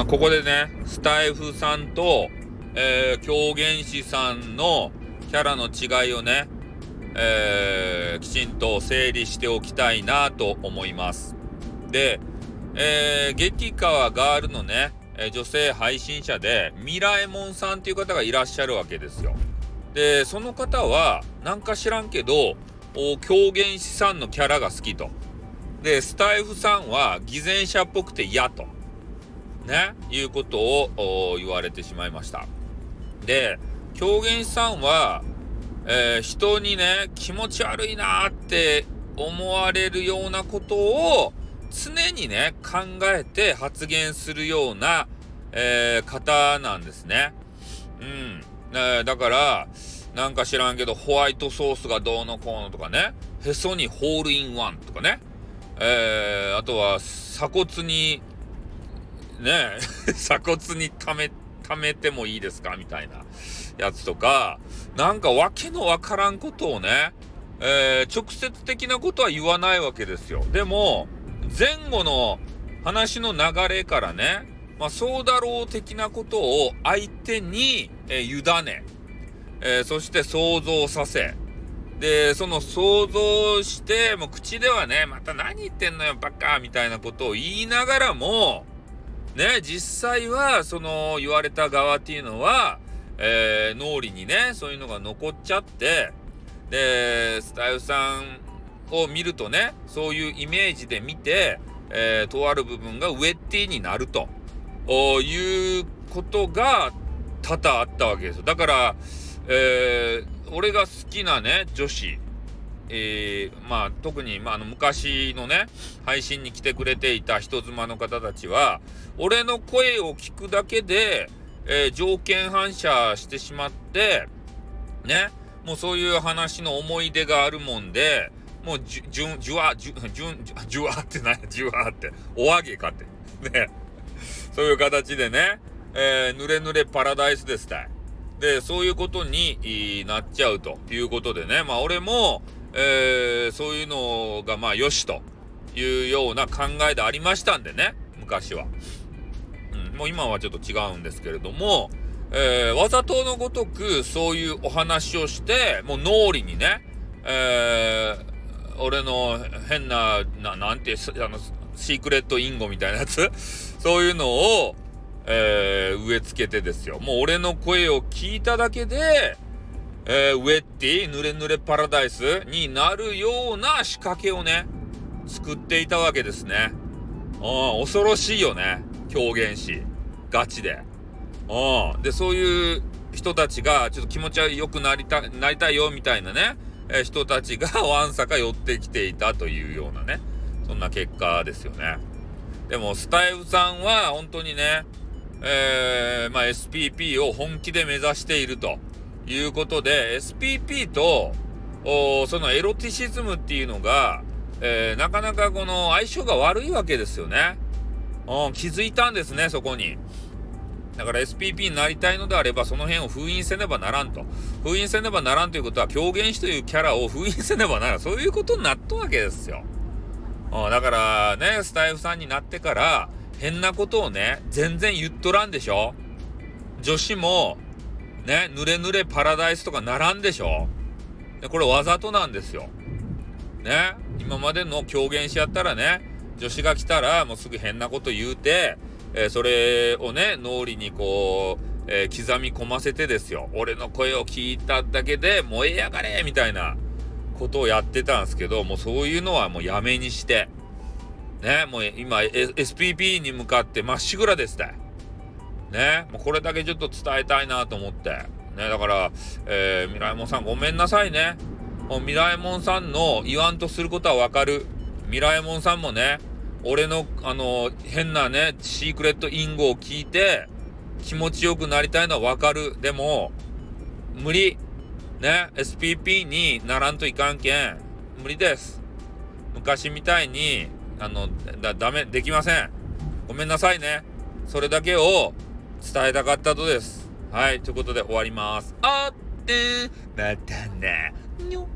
あここでね、スタイフさんと、えー、狂言師さんのキャラの違いをね、えー、きちんと整理しておきたいなと思います。で、えー、激川ガールのね、え女性配信者で、ミラエモンさんっていう方がいらっしゃるわけですよ。で、その方は、なんか知らんけど、狂言師さんのキャラが好きと。で、スタイフさんは偽善者っぽくて嫌と。ね、いうことを言われてしまいました。で、狂言師さんは、えー、人にね、気持ち悪いなって思われるようなことを常にね、考えて発言するような、えー、方なんですね。うん。えー、だから、なんか知らんけど、ホワイトソースがどうのこうのとかね、へそにホールインワンとかね、えー、あとは鎖骨に、ね、鎖骨に溜め、溜めてもいいですか？みたいなやつとか、なんかわけのわからんことをね、えー、直接的なことは言わないわけですよ。でも、前後の話の流れからね、まあ、そうだろう的なことを相手に、えー、委ね、えー、そして想像させ、で、その想像して、もう口ではね、また何言ってんのよ、バカみたいなことを言いながらも、ね、実際は、その言われた側っていうのは、えー、脳裏にね、そういうのが残っちゃって、で、スタイルさんを見るとね、そういうイメージで見て、えー、とある部分がウェッティになるということが多々あったわけですよ。だから、えー、俺が好きなね、女子、えー、まあ、特に、まあ、あの、昔のね、配信に来てくれていた人妻の方たちは、俺の声を聞くだけで、えー、条件反射してしまって、ね、もうそういう話の思い出があるもんで、もうじゅ、じゅ、じゅわ、じゅ、じゅ、じゅわって何 じゅわって、お揚げかって。ね。そういう形でね、えー、ぬれぬれパラダイスですたい。で、そういうことになっちゃうということでね、まあ俺も、えー、そういうのがまあよしというような考えでありましたんでね、昔は。うん、もう今はちょっと違うんですけれども、えー、わざとのごとくそういうお話をして、もう脳裏にね、えー、俺の変な、ななんて、あの、シークレットインゴみたいなやつ？そういうのを、えー、植え付けてですよ。もう俺の声を聞いただけで、えー、ウェッティ、濡れ濡れパラダイスになるような仕掛けをね、作っていたわけですね。うん、恐ろしいよね。狂言師。ガチで。うん。で、そういう人たちが、ちょっと気持ちは良くなりた、なりたいよ、みたいなね、えー、人たちがわんさか寄ってきていたというようなね、そんな結果ですよね。でも、スタイフさんは、本当にね、えー、まあ、SPP を本気で目指しているということで、SPP と、そのエロティシズムっていうのが、えー、なかなかこの相性が悪いわけですよね。うん、気づいたんですね、そこに。だから SPP になりたいのであれば、その辺を封印せねばならんと。封印せねばならんということは、狂言師というキャラを 封印せねばならん。そういうことになったわけですよ。うん、だからね、スタイフさんになってから、変なことをね、全然言っとらんでしょ女子も、ね、ぬれぬれパラダイスとかならんでしょで、これわざとなんですよ。ね、今までの狂言師やったらね、女子が来たらもうすぐ変なこと言うて、えー、それをね、脳裏にこう、えー、刻み込ませてですよ。俺の声を聞いただけで燃えやがれみたいなことをやってたんですけど、もうそういうのはもうやめにして、ね、もう今、SPP に向かってまっしぐらですって。ね、もうこれだけちょっと伝えたいなと思って。ね、だから、えー、ミライモンさんごめんなさいね。もうミライモンさんの言わんとすることはわかる。ミライモンさんもね、俺の、あの、変なね、シークレットインゴを聞いて、気持ちよくなりたいのはわかる。でも、無理。ね、SPP にならんといかんけん、無理です。昔みたいに、あの、だ、ダメ、できません。ごめんなさいね。それだけを伝えたかったとです。はい、ということで終わります。あってまたね。にょ。